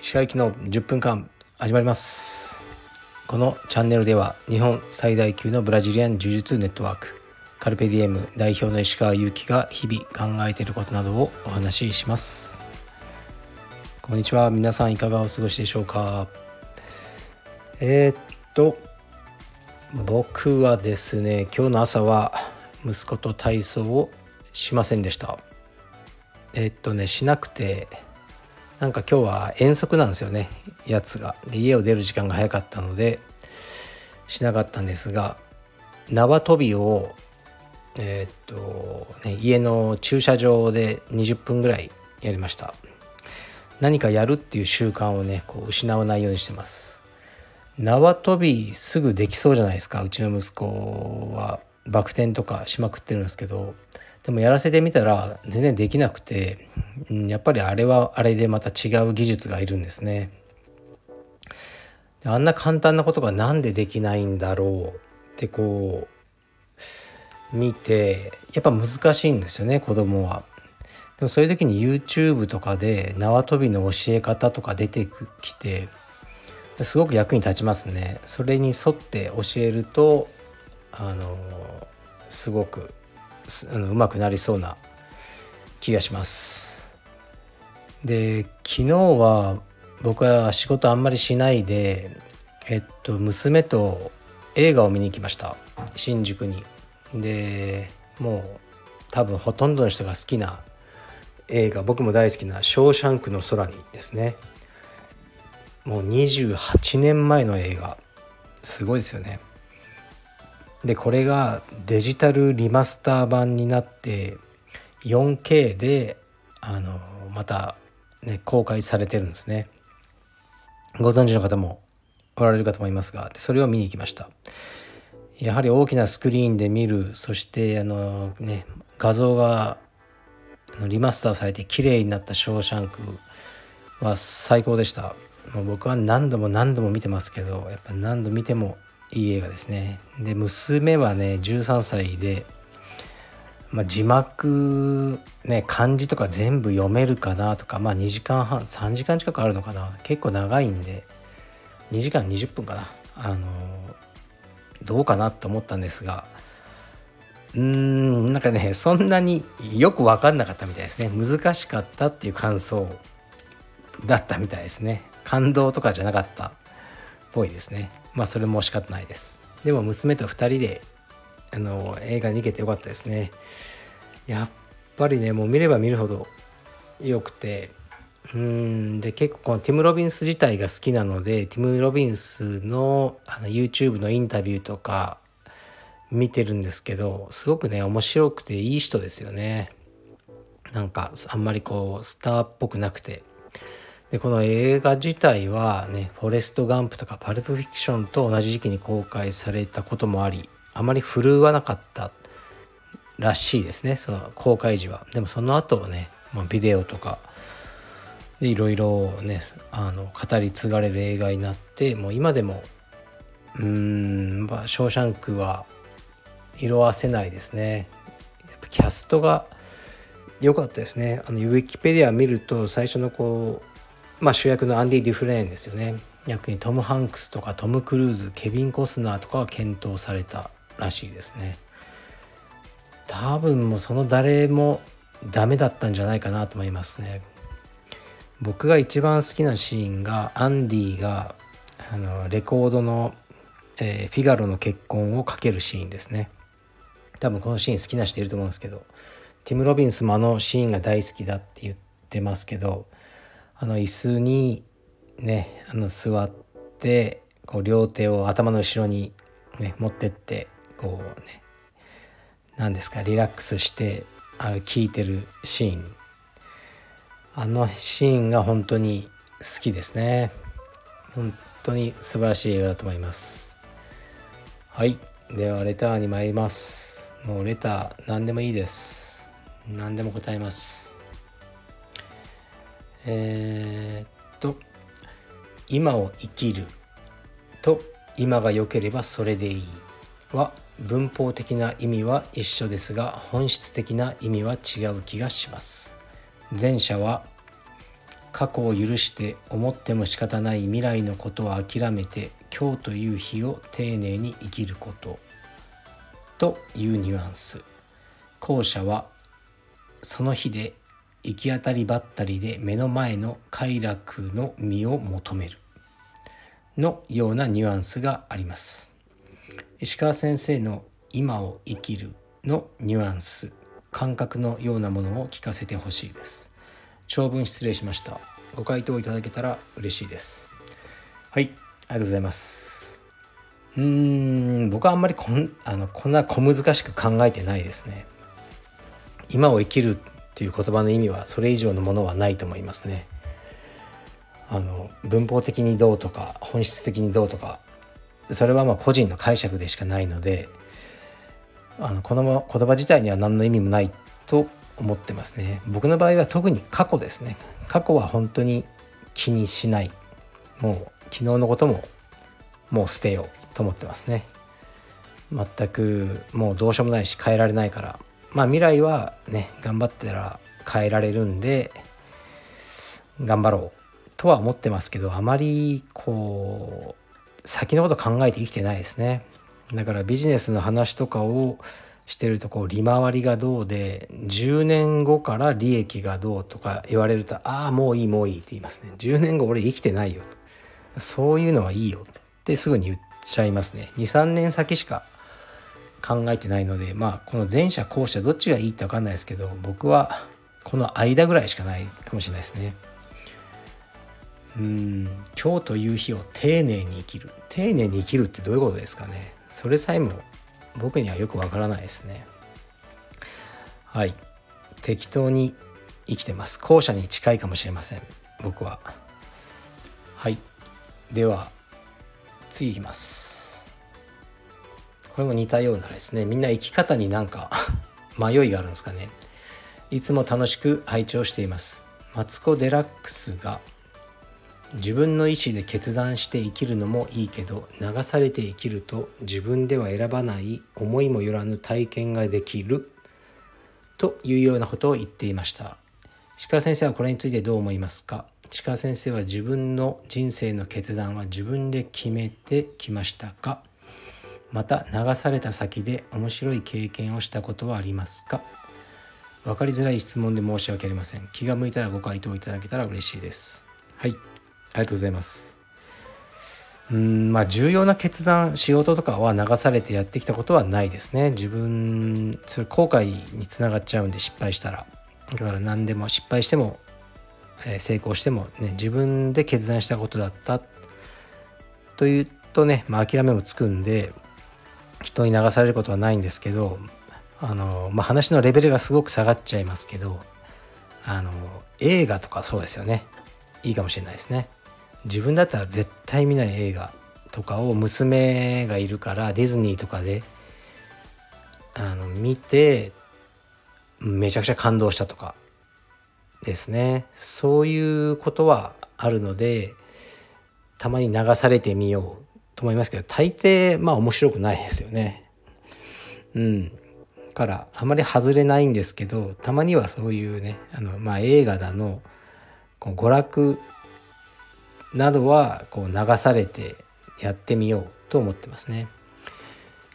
石川行きの10分間始まります。このチャンネルでは日本最大級のブラジリアン柔術ネットワークカルペディエム代表の石川祐希が日々考えていることなどをお話しします。こんにちは。皆さんいかがお過ごしでしょうか？えー、っと僕はですね今日の朝は息子と体操をしませんでした。え、っとねしなくてなんか今日は遠足なんですよねやつが。で家を出る時間が早かったのでしなかったんですが縄跳びをえ、っと、ね、家の駐車場で20分ぐらいやりました。何かやるっていう習慣をねこう失わないようにしてます。縄跳びすぐできそうじゃないですかうちの息子は。バク転とかしまくってるんですけどでもやらせてみたら全然できなくて、うん、やっぱりあれはあれでまた違う技術がいるんですね。あんな簡単なことが何でできないんだろうってこう見てやっぱ難しいんですよね子供は。でもそういう時に YouTube とかで縄跳びの教え方とか出てきてすごく役に立ちますね。それに沿って教えるとあのすごくあのうまくなりそうな気がします。で昨日は僕は仕事あんまりしないでえっと娘と映画を見に行きました。新宿に。でもう多分ほとんどの人が好きな映画僕も大好きな「ショーシャンクの空に」ですね。もう28年前の映画。すごいですよね。でこれがデジタルリマスター版になって 4K であのまた、ね、公開されてるんですね。ご存知の方もおられる方もいますがそれを見に行きました。やはり大きなスクリーンで見るそしてあのね画像がリマスターされて綺麗になった「ショーシャンク」は最高でした。もう僕は何度も何度も見てますけどやっぱ何度見てもいい映画ですね。で娘はね13歳で、まあ、字幕ね漢字とか全部読めるかなとかまあ2時間半3時間近くあるのかな。結構長いんで2時間20分かな。あのどうかなと思ったんですがうーんなんかねそんなによく分かんなかったみたいですね。難しかったっていう感想だったみたいですね。感動とかじゃなかったっぽいですね。まあそれも仕方ないです。でも娘と2人であの映画に行けてよかったですね。やっぱりねもう見れば見るほど良くて。うんで結構このティム・ロビンス自体が好きなのでティム・ロビンスのあの YouTube のインタビューとか見てるんですけどすごくね面白くていい人ですよね。なんかあんまりこうスターっぽくなくて。でこの映画自体はね「フォレスト・ガンプ」とか「パルプ・フィクション」と同じ時期に公開されたこともありあまり振るわなかったらしいですねその公開時は。でもその後ね、まあ、ビデオとかいろいろねあの語り継がれる映画になってもう今でもうーん、まあ、ショーシャンクは色あせないですね。やっぱキャストが良かったですね。あのウィキペディア見ると最初のこうまあ、主役のアンディ・デュフレーンですよね。役にトム・ハンクスとかトム・クルーズケビン・コスナーとかが検討されたらしいですね。多分もうその誰もダメだったんじゃないかなと思いますね。僕が一番好きなシーンがアンディがあのレコードの、えー、フィガロの結婚をかけるシーンですね。多分このシーン好きな人いると思うんですけどティム・ロビンスもあのシーンが大好きだって言ってますけどあの椅子にねあの座ってこう両手を頭の後ろに、ね、持ってってこうね何ですかリラックスしてあの聞いてるシーン。あのシーンが本当に好きですね。本当に素晴らしい映画だと思います。はい。ではレターに参ります。もうレター何でもいいです。何でも答えます。え、っと今を生きると今が良ければそれでいいは文法的な意味は一緒ですが本質的な意味は違う気がします。前者は過去を許して思っても仕方ない未来のことを諦めて今日という日を丁寧に生きること。というニュアンス。後者はその日で行き当たりばったりで目の前の快楽の身を求める。のようなニュアンスがあります。石川先生の「今を生きる」のニュアンス感覚のようなものを聞かせてほしいです。長文失礼しました。ご回答いただけたら嬉しいです。はいありがとうございます。うーん僕はあんまりこんあのこんな小難しく考えてないですね。今を生きるっていう言葉の意味はそれ以上のものはないと思いますね。あの文法的にどうとか本質的にどうとかそれはまあ個人の解釈でしかないのであのこの言葉自体には何の意味もないと思ってますね。僕の場合は特に過去ですね。過去は本当に気にしない。もう昨日のことももう捨てようと思ってますね。全くもうどうしようもないし変えられないからまあ未来はね頑張ったら変えられるんで頑張ろうとは思ってますけどあまりこう先のこと考えて生きてないですね。だからビジネスの話とかをしてるとこう利回りがどうで10年後から利益がどうとか言われるとああもういいもういいって言いますね。10年後俺生きてないよそういうのはいいよってすぐに言っちゃいますね。23年先しか考えてないのでまあこの前者後者どっちがいいって分かんないですけど僕はこの間ぐらいしかないかもしれないですね。うん今日という日を丁寧に生きる。丁寧に生きるってどういうことですかね。それさえも僕にはよくわからないですね。はい。適当に生きてます。後者に近いかもしれません。僕は。はい。では次いきます。これも似たようなですねみんな生き方になんか 迷いがあるんですかね。いつも楽しく拝聴しています。マツコ・デラックスが自分の意思で決断して生きるのもいいけど流されて生きると自分では選ばない思いもよらぬ体験ができるというようなことを言っていました。鹿先生はこれについてどう思いますか？鹿先生は自分の人生の決断は自分で決めてきましたか？また流された先で面白い経験をしたことはありますか？分かりづらい質問で申し訳ありません。気が向いたらご回答いただけたら嬉しいです。はい。ありがとうございます。うんまあ重要な決断仕事とかは流されてやってきたことはないですね。自分それ後悔につながっちゃうんで失敗したら。だから何でも失敗しても、えー、成功してもね自分で決断したことだったというとね、まあ、諦めもつくんで人に流されることはないんですけどあの、まあ、話のレベルがすごく下がっちゃいますけどあの映画とかそうですよね。いいかもしれないですね。自分だったら絶対見ない映画とかを娘がいるからディズニーとかであの見てめちゃくちゃ感動したとか。ですね。そういうことはあるのでたまに流されてみようと思いますけど大抵まあ面白くないですよね。うん。からあまり外れないんですけどたまにはそういうねあの、まあ、映画だのこう娯楽などはこう流されてやってみようと思ってますね。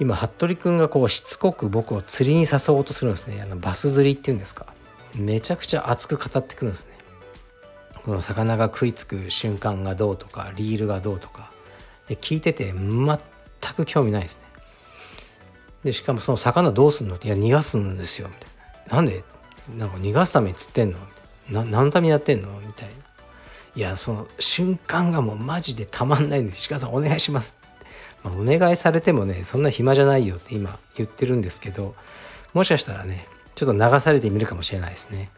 今服部君がこうしつこく僕を釣りに誘おうとするんですねあのバス釣りっていうんですかめちゃくちゃ熱く語ってくるんですねこの魚が食いつく瞬間がどうとかリールがどうとかで聞いてて全く興味ないですね。でしかもその魚どうすんの？っていや逃がすんですよ。みたいな。なんで？なんか逃がすために釣ってんの？な。何のためにやってんの？みたいな。いやその瞬間がもうマジでたまんないんです鹿さんお願いしますまあ、お願いされてもねそんな暇じゃないよって今言ってるんですけどもしかしたらねちょっと流されてみるかもしれないですね。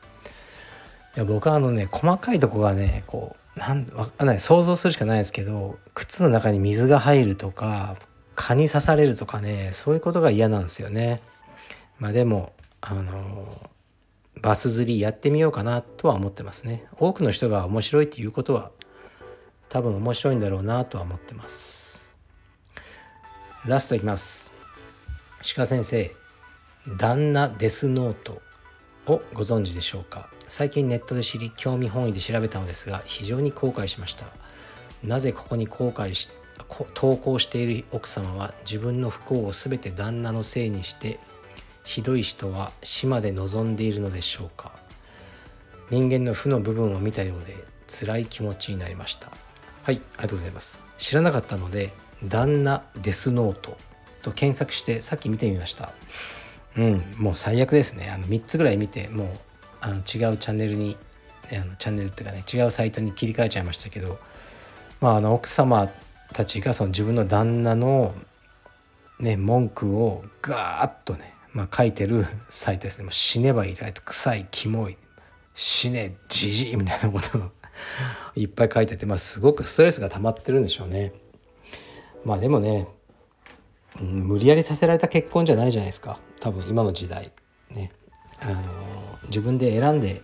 いや僕はあのね細かいとこがねこうなんわかんない想像するしかないですけど靴の中に水が入るとか蚊に刺されるとかねそういうことが嫌なんですよね。まあでもあのバス釣りやってみようかなとは思ってますね。多くの人が面白いっていうことは多分面白いんだろうなとは思ってます。ラストいきます。鹿先生旦那デスノートをご存知でしょうか？最近ネットで知り興味本位で調べたのですが非常に後悔しました。なぜここに後悔し投稿している奥様は自分の不幸を全て旦那のせいにしてひどい人は死まで望んでいるのでしょうか？人間の負の部分を見たようで辛い気持ちになりました。はいありがとうございます。知らなかったので旦那デスノートと検索してさっき見てみました。うんもう最悪ですね。あの3つぐらい見てもうあの違うチャンネルにあのチャンネルっていうかね違うサイトに切り替えちゃいましたけどまああの奥様たちがその自分の旦那のね文句をガーッとね、まあ、書いてるサイトですね。もう死ねばいいとか臭いキモい死ねじじいみたいなことをいっぱい書いてて、まあ、すごくストレスが溜まってるんでしょうね。まあでもね、うん、無理やりさせられた結婚じゃないじゃないですか。多分今の時代ね。あの自分で選んで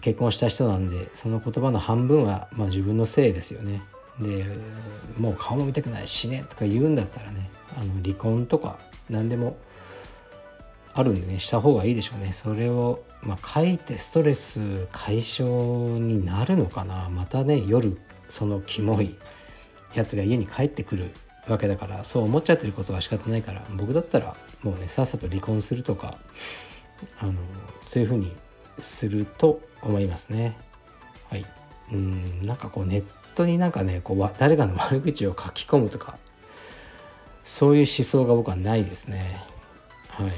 結婚した人なんでその言葉の半分は、まあ、自分のせいですよね。でもう顔も見たくない死ねとか言うんだったらねあの離婚とか何でもあるんでねした方がいいでしょうねそれを、まあ、書いてストレス解消になるのかなまたね夜そのキモいやつが家に帰ってくるわけだからそう思っちゃってることは仕方ないから僕だったらもうねさっさと離婚するとかあのそういうふうにすると思いますね。はい。うんなんかこうネットになんかねこう誰かの悪口を書き込むとかそういう思想が僕はないですね。はい。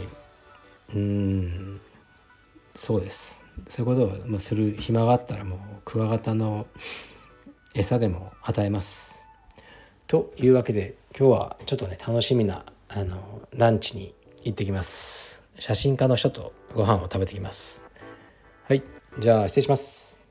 うんそうです。そういうことをする暇があったらもうクワガタの餌でも与えます。というわけで今日はちょっとね楽しみなあのランチに行ってきます。写真家の人とご飯を食べてきます。はい、じゃあ失礼します。